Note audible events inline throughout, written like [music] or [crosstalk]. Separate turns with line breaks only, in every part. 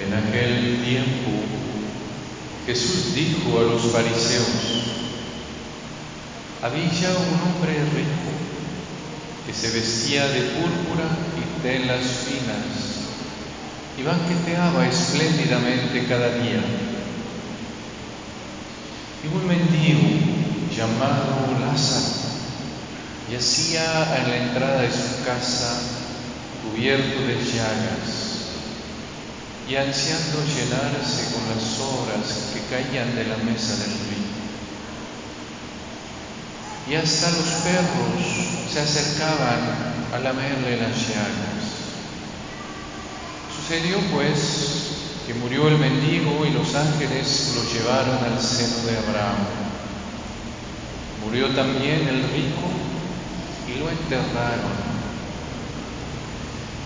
En aquel tiempo Jesús dijo a los fariseos, había un hombre rico que se vestía de púrpura y telas finas y banqueteaba espléndidamente cada día. Y un mendigo llamado Lázaro yacía en la entrada de su casa cubierto de llagas y ansiando llenarse con las obras que caían de la mesa del rico. Y hasta los perros se acercaban a lamerle las llagas. Sucedió pues que murió el mendigo y los ángeles lo llevaron al seno de Abraham. Murió también el rico y lo enterraron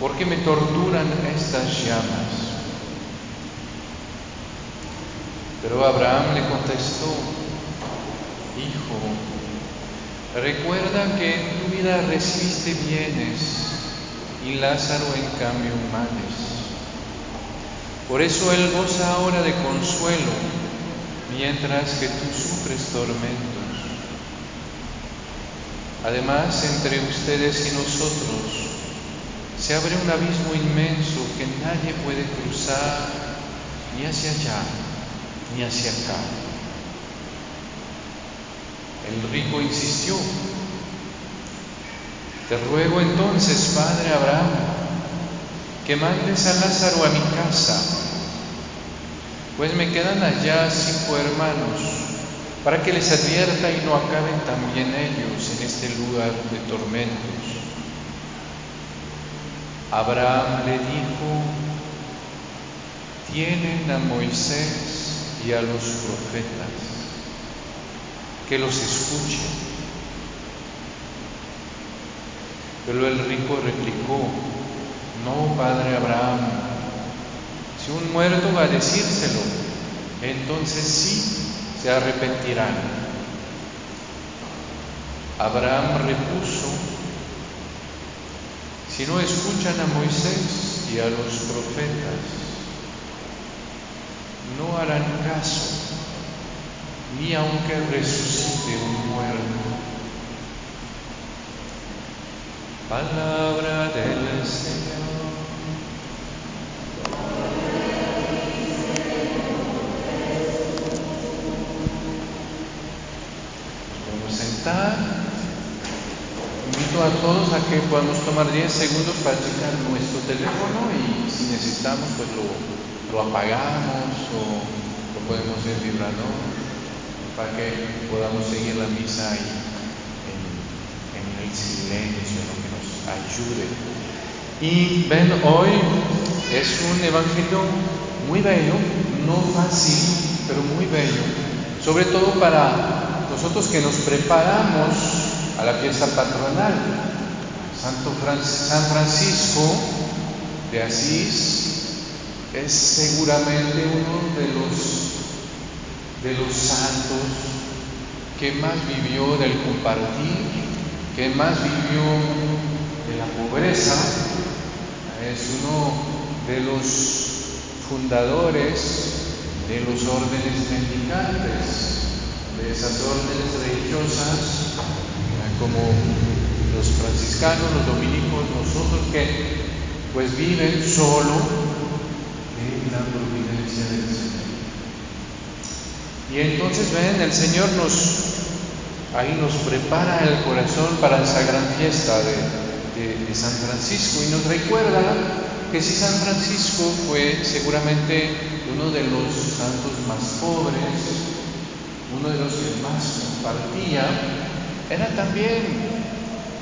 ¿Por qué me torturan estas llamas? Pero Abraham le contestó, Hijo, recuerda que en tu vida recibiste bienes y Lázaro en cambio males. Por eso él goza ahora de consuelo, mientras que tú sufres tormentos. Además, entre ustedes y nosotros se abre un abismo inmenso que nadie puede cruzar ni hacia allá ni hacia acá. El rico insistió, te ruego entonces, Padre Abraham, que mandes a Lázaro a mi casa, pues me quedan allá cinco hermanos, para que les advierta y no acaben también ellos en este lugar de tormentos. Abraham le dijo, tienen a Moisés y a los profetas, que los escuchen. Pero el rico replicó, no, padre Abraham, si un muerto va a decírselo, entonces sí se arrepentirán. Abraham repuso, si no escuchan a Moisés y a los profetas, no harán caso, ni aunque resucite un muerto. Palabra del Señor. Nos podemos sentar a todos a que podamos tomar 10 segundos para checar nuestro teléfono y si necesitamos pues lo, apagamos o lo podemos ir vibrando para que podamos seguir la misa ahí en, el silencio, lo que nos ayude. Y ven, hoy es un evangelio muy bello, no fácil, pero muy bello, sobre todo para nosotros que nos preparamos a la fiesta patronal. Santo San Francisco de Asís es seguramente uno de los, de los santos que más vivió del compartir, que más vivió de la pobreza, es uno de los fundadores de los órdenes mendicantes, de esas órdenes religiosas como los franciscanos, los dominicos, nosotros que pues viven solo en la providencia del Señor. Y entonces ven, el Señor nos ahí nos prepara el corazón para esa gran fiesta de, de San Francisco y nos recuerda que si San Francisco fue seguramente uno de los santos más pobres, uno de los que más compartía, era también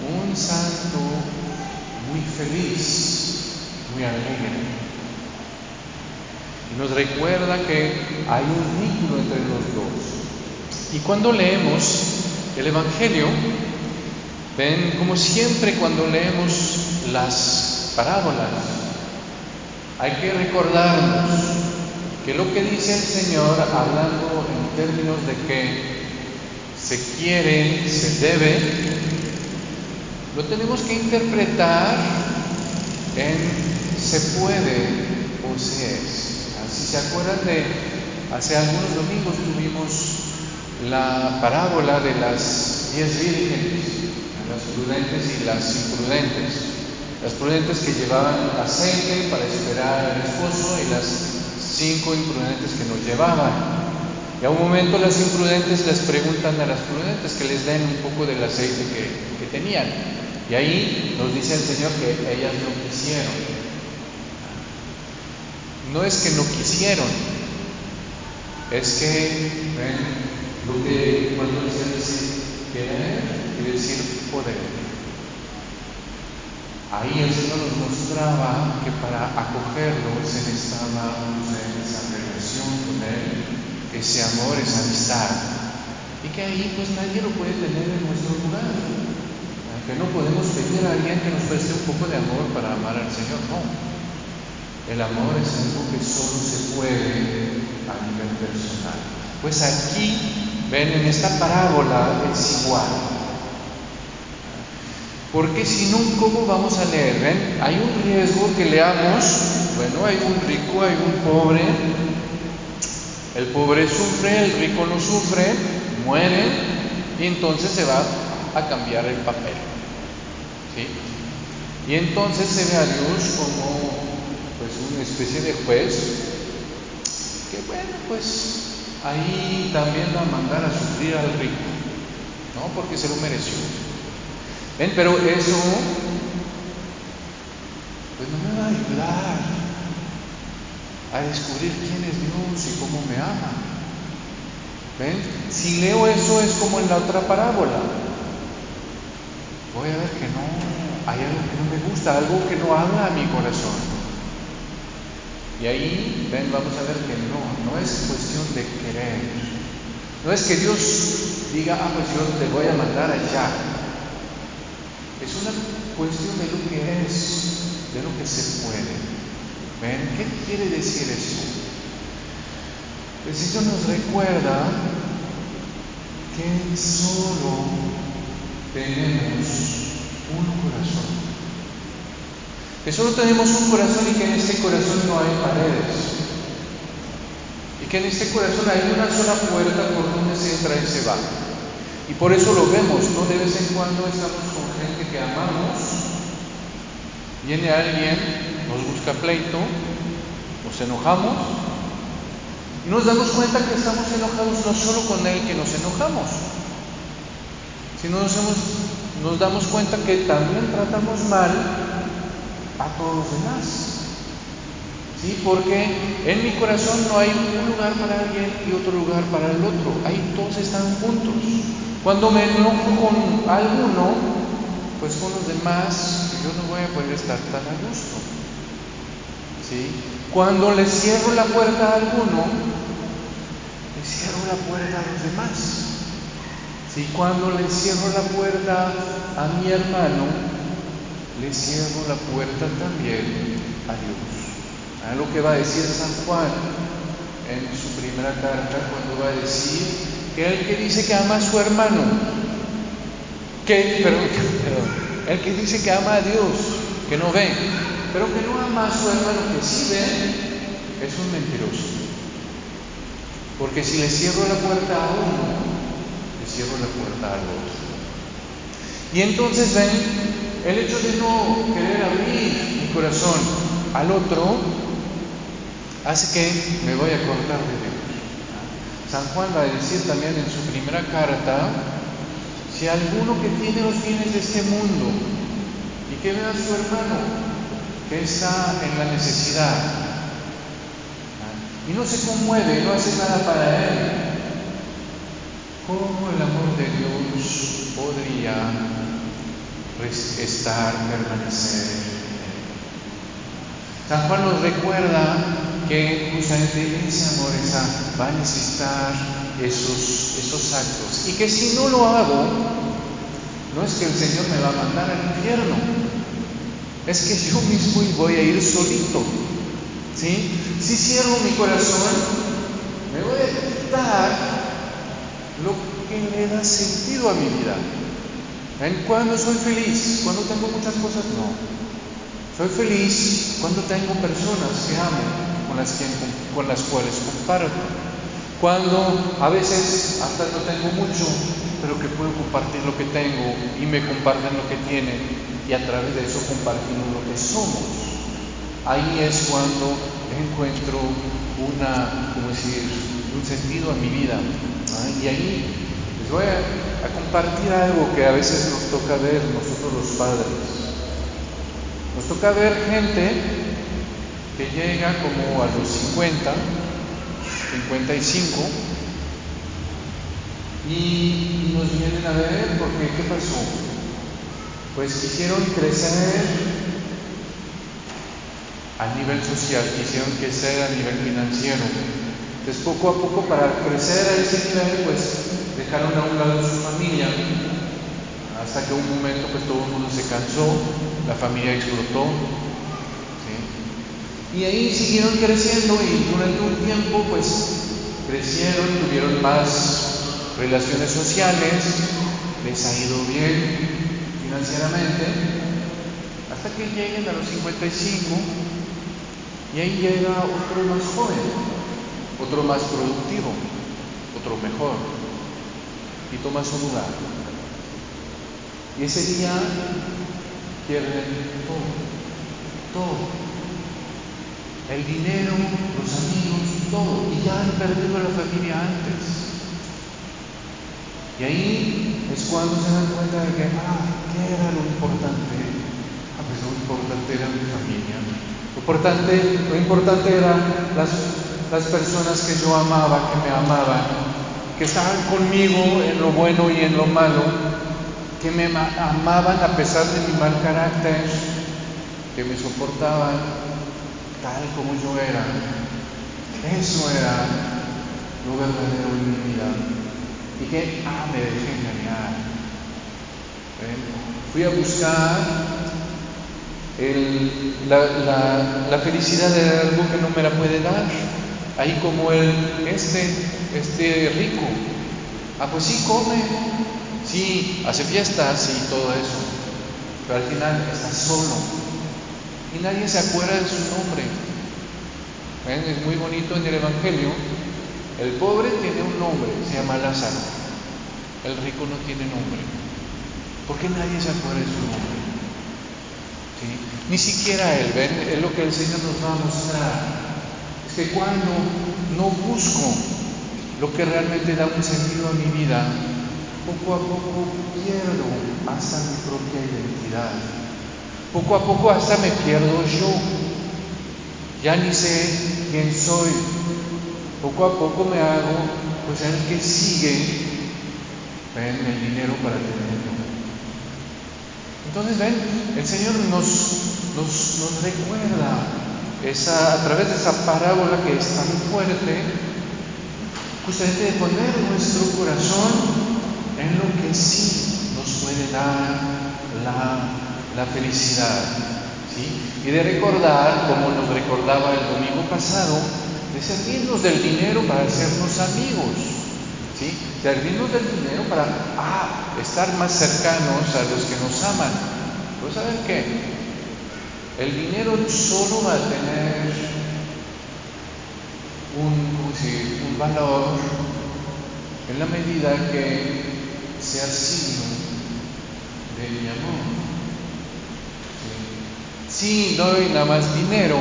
un santo muy feliz, muy alegre. Y nos recuerda que hay un vínculo entre los dos. Y cuando leemos el Evangelio, ven, como siempre cuando leemos las parábolas, hay que recordarnos que lo que dice el Señor hablando en términos de que se quiere, se debe, lo tenemos que interpretar en se puede o se es. Si se acuerdan de hace algunos domingos tuvimos la parábola de las diez vírgenes, las prudentes y las imprudentes. Las prudentes que llevaban aceite para esperar al esposo y las cinco imprudentes que nos llevaban. Y a un momento las imprudentes les preguntan a las prudentes que les den un poco del aceite que, tenían. Y ahí nos dice el Señor que ellas no quisieron. No es que no quisieron, es que, ven, lo que cuando el Señor dice querer, quiere decir poder. Ahí el Señor nos mostraba que para acogerlo se necesitaba esa relación con Él ese amor, esa amistad. Y que ahí pues nadie lo puede tener en nuestro lugar. Que no podemos pedir a alguien que nos preste un poco de amor para amar al Señor. No. El amor es algo que solo se puede a nivel personal. Pues aquí, ven, en esta parábola es igual. Porque si no, ¿cómo vamos a leer? ¿Ven? Hay un riesgo que leamos, bueno, hay un rico, hay un pobre, el pobre sufre, el rico no sufre, muere y entonces se va a cambiar el papel. ¿sí? Y entonces se ve a Dios como pues una especie de juez que bueno, pues ahí también va a mandar a sufrir al rico, ¿no? Porque se lo mereció. ¿Ven? Pero eso pues no me va a ayudar a descubrir quién es Dios y cómo me ama. ¿Ven? Si leo eso es como en la otra parábola. Voy a ver que no, hay algo que no me gusta, algo que no habla a mi corazón. Y ahí, ven, vamos a ver que no, no es cuestión de querer. No es que Dios diga, ah, pues yo te voy a mandar allá. Es una cuestión de lo que es, de lo que se puede. ¿Qué quiere decir eso? Pues eso nos recuerda que solo tenemos un corazón. Que solo tenemos un corazón y que en este corazón no hay paredes. Y que en este corazón hay una sola puerta por donde se entra y se va. Y por eso lo vemos, ¿no? De vez en cuando estamos con gente que amamos. Viene alguien nos busca pleito, nos enojamos y nos damos cuenta que estamos enojados no solo con él que nos enojamos, sino nos, nos damos cuenta que también tratamos mal a todos los demás. ¿Sí? Porque en mi corazón no hay un lugar para alguien y otro lugar para el otro. Ahí todos están juntos. Cuando me enojo con alguno, pues con los demás, yo no voy a poder estar tan a gusto. Cuando le cierro la puerta a alguno, le cierro la puerta a los demás. ¿Sí? Cuando le cierro la puerta a mi hermano, le cierro la puerta también a Dios. A lo que va a decir San Juan en su primera carta cuando va a decir que el que dice que ama a su hermano, que, perdón, [laughs] el que dice que ama a Dios, que no ve, pero que no ama a su hermano que sí es un mentiroso. Porque si le cierro la puerta a uno, le cierro la puerta al otro. Y entonces ven, el hecho de no querer abrir mi corazón al otro hace que me voy a cortar de Dios. San Juan va a decir también en su primera carta, si alguno que tiene los bienes de este mundo y que ve a su hermano que está en la necesidad y no se conmueve, no hace nada para él, ¿cómo el amor de Dios podría estar, permanecer? San Juan nos recuerda que justamente ese amor esa, va a necesitar esos, esos actos. Y que si no lo hago, no es que el Señor me va a mandar al infierno, es que yo mismo voy a ir solito. ¿sí? Si cierro mi corazón, me voy a quitar lo que le da sentido a mi vida. ¿En cuando soy feliz? ¿Cuando tengo muchas cosas? No. Soy feliz cuando tengo personas que amo, con las, que, con las cuales comparto. Cuando a veces hasta no tengo mucho, pero que puedo compartir lo que tengo y me comparten lo que tienen y a través de eso compartimos lo que somos. Ahí es cuando encuentro una, ¿cómo decir, un sentido a mi vida. Y ahí les voy a, a compartir algo que a veces nos toca ver nosotros los padres. Nos toca ver gente que llega como a los 50, 55 y nos vienen a ver porque ¿qué pasó? Pues quisieron crecer a nivel social, quisieron crecer a nivel financiero. Entonces poco a poco para crecer a ese nivel pues dejaron a un lado su familia hasta que un momento pues todo el mundo se cansó, la familia explotó. Y ahí siguieron creciendo y durante un tiempo pues crecieron, tuvieron más relaciones sociales, les ha ido bien financieramente, hasta que lleguen a los 55 y ahí llega otro más joven, otro más productivo, otro mejor, y toma su lugar. Y ese día pierden todo, todo. El dinero, los amigos, todo. Y ya han perdido la familia antes. Y ahí es cuando se dan cuenta de que, ah, ¿qué era lo importante? Ah, pues lo importante era mi familia. Lo importante, lo importante eran las, las personas que yo amaba, que me amaban, que estaban conmigo en lo bueno y en lo malo, que me amaban a pesar de mi mal carácter, que me soportaban tal como yo era. Eso era lo verdadero en mi vida. Dije, ah, me dejé engañar. Fui a buscar el, la, la, felicidad de algo que no me la puede dar. Ahí como el, este, este rico. Ah, pues sí, come, sí, hace fiestas y todo eso. Pero al final está solo. Y nadie se acuerda de su nombre. Es muy bonito en el Evangelio el pobre tiene un nombre, se llama Lázaro. El rico no tiene nombre. Porque nadie se acuerda de su nombre. Ni siquiera él, ven, es lo que el Señor nos va a mostrar. Es que cuando no busco lo que realmente da un sentido a mi vida, poco a poco pierdo hasta mi propia identidad. Poco a poco hasta me pierdo yo. Ya ni sé quién soy, poco a poco me hago pues el que sigue ven el dinero para tenerlo. Entonces ven, el Señor nos, nos, nos recuerda esa, a través de esa parábola que es tan fuerte, justamente de poner nuestro corazón en lo que sí nos puede dar la, la felicidad. ¿sí? Y de recordar, como nos recordaba el domingo pasado, de servirnos del dinero para hacernos amigos, ¿sí? Servirnos del dinero para ah, estar más cercanos a los que nos aman. Pues ¿saben qué? El dinero solo va a tener un, un valor en la medida que sea signo de mi amor. Si doy nada más dinero,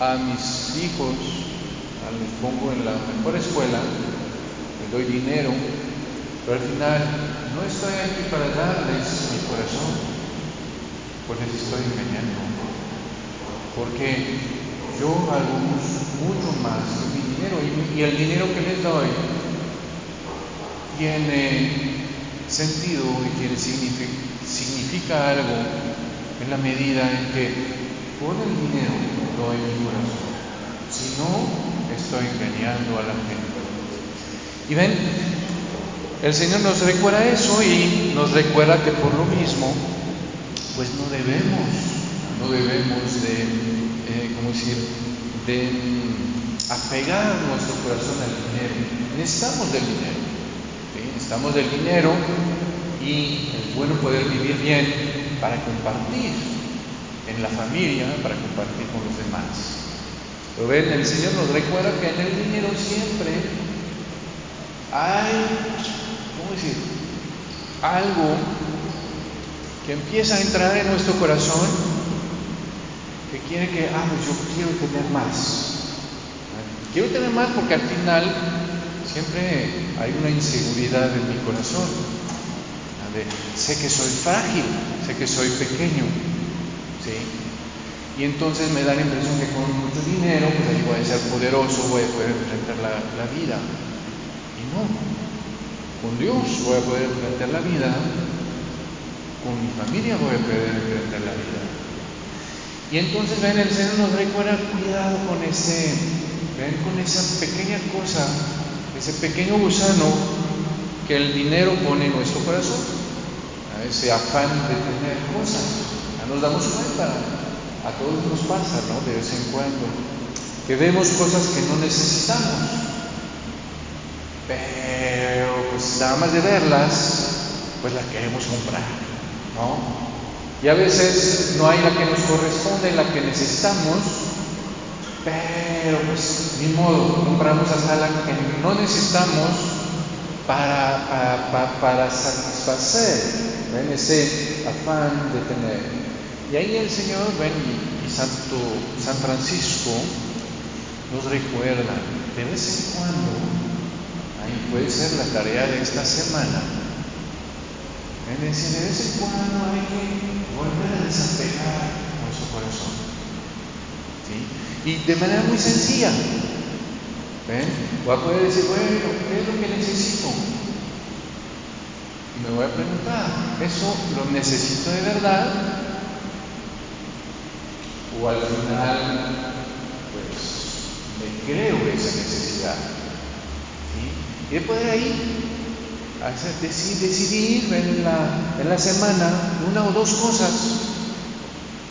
a mis hijos, los pongo en la mejor escuela, les doy dinero, pero al final no estoy aquí para darles mi corazón, pues les estoy engañando. Porque yo valgo mucho más que mi dinero y, el dinero que les doy tiene sentido y tiene significa algo en la medida en que con el dinero doy mi corazón. Si no, estoy engañando a la gente. Y ven, el Señor nos recuerda eso y nos recuerda que por lo mismo, pues no debemos, no debemos de, eh, ¿cómo decir?, de apegar nuestro corazón al dinero. Necesitamos del dinero. ¿sí? Necesitamos del dinero y es bueno poder vivir bien para compartir en la familia, para compartir con los demás. Pero ven, el Señor nos recuerda que en el dinero siempre hay, ¿cómo decir? Algo que empieza a entrar en nuestro corazón que quiere que, ah, pues yo quiero tener más. Quiero tener más porque al final siempre hay una inseguridad en mi corazón. sé que soy frágil, sé que soy pequeño, ¿sí? Y entonces me da la impresión que con mucho dinero, pues voy a ser poderoso, voy a poder enfrentar la, la vida. Y no, con Dios voy a poder enfrentar la vida, con mi familia voy a poder enfrentar la vida. Y entonces, ven, el Señor nos recuerda cuidado con ese, ven, con esa pequeña cosa, ese pequeño gusano que el dinero pone en nuestro corazón, ese afán de tener cosas. Ya nos damos cuenta, a todos nos pasa, ¿no? De vez en cuando, que vemos cosas que no necesitamos, pero pues nada más de verlas, pues las queremos comprar, ¿no? Y a veces no hay la que nos corresponde, la que necesitamos, pero pues ni modo, compramos hasta la que no necesitamos para, para, para, satisfacer ese afán de tener. Y ahí el Señor, ven, y, Santo, San Francisco nos recuerda de vez en cuando, ahí puede ser la tarea de esta semana, es decir, de vez en cuando hay que volver a desapegar nuestro corazón. ¿sí? Y de manera muy sencilla. ¿Ven? Voy a poder decir, bueno, ¿qué es lo que necesito? Y me voy a preguntar, ¿eso lo necesito de verdad? O al final, pues, me creo esa necesidad. Y de poder ahí decidir en la, en la semana una o dos cosas.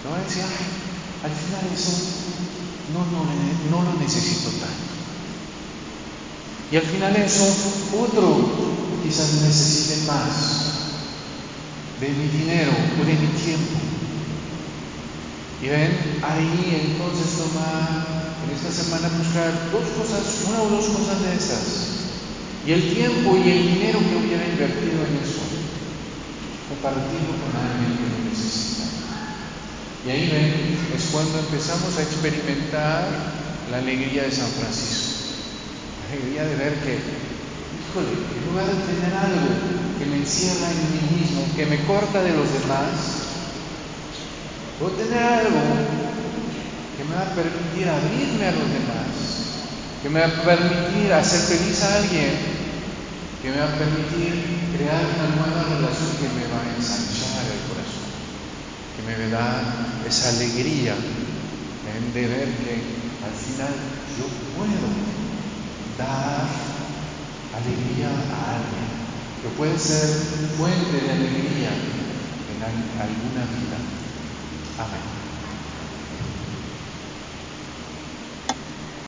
No a decir, al final eso no, no, no lo necesito tanto. Y al final eso, otro quizás necesite más de mi dinero o de mi tiempo. Y ven, ahí entonces tomar en esta semana buscar dos cosas, una o dos cosas de esas y el tiempo y el dinero que hubiera invertido en eso, compartirlo con alguien que lo necesita. Y ahí ven, es cuando empezamos a experimentar la alegría de San Francisco. La alegría de ver que, híjole, en lugar de tener algo que me encierra en mí mismo, que me corta de los demás, puedo tener algo que me va a permitir abrirme a los demás, que me va a permitir hacer feliz a alguien, que me va a permitir crear una nueva relación que me va a ensanchar el corazón, que me da esa alegría de ver que al final yo puedo dar alegría a alguien, que puede ser fuente de alegría en alguna vida. Amén.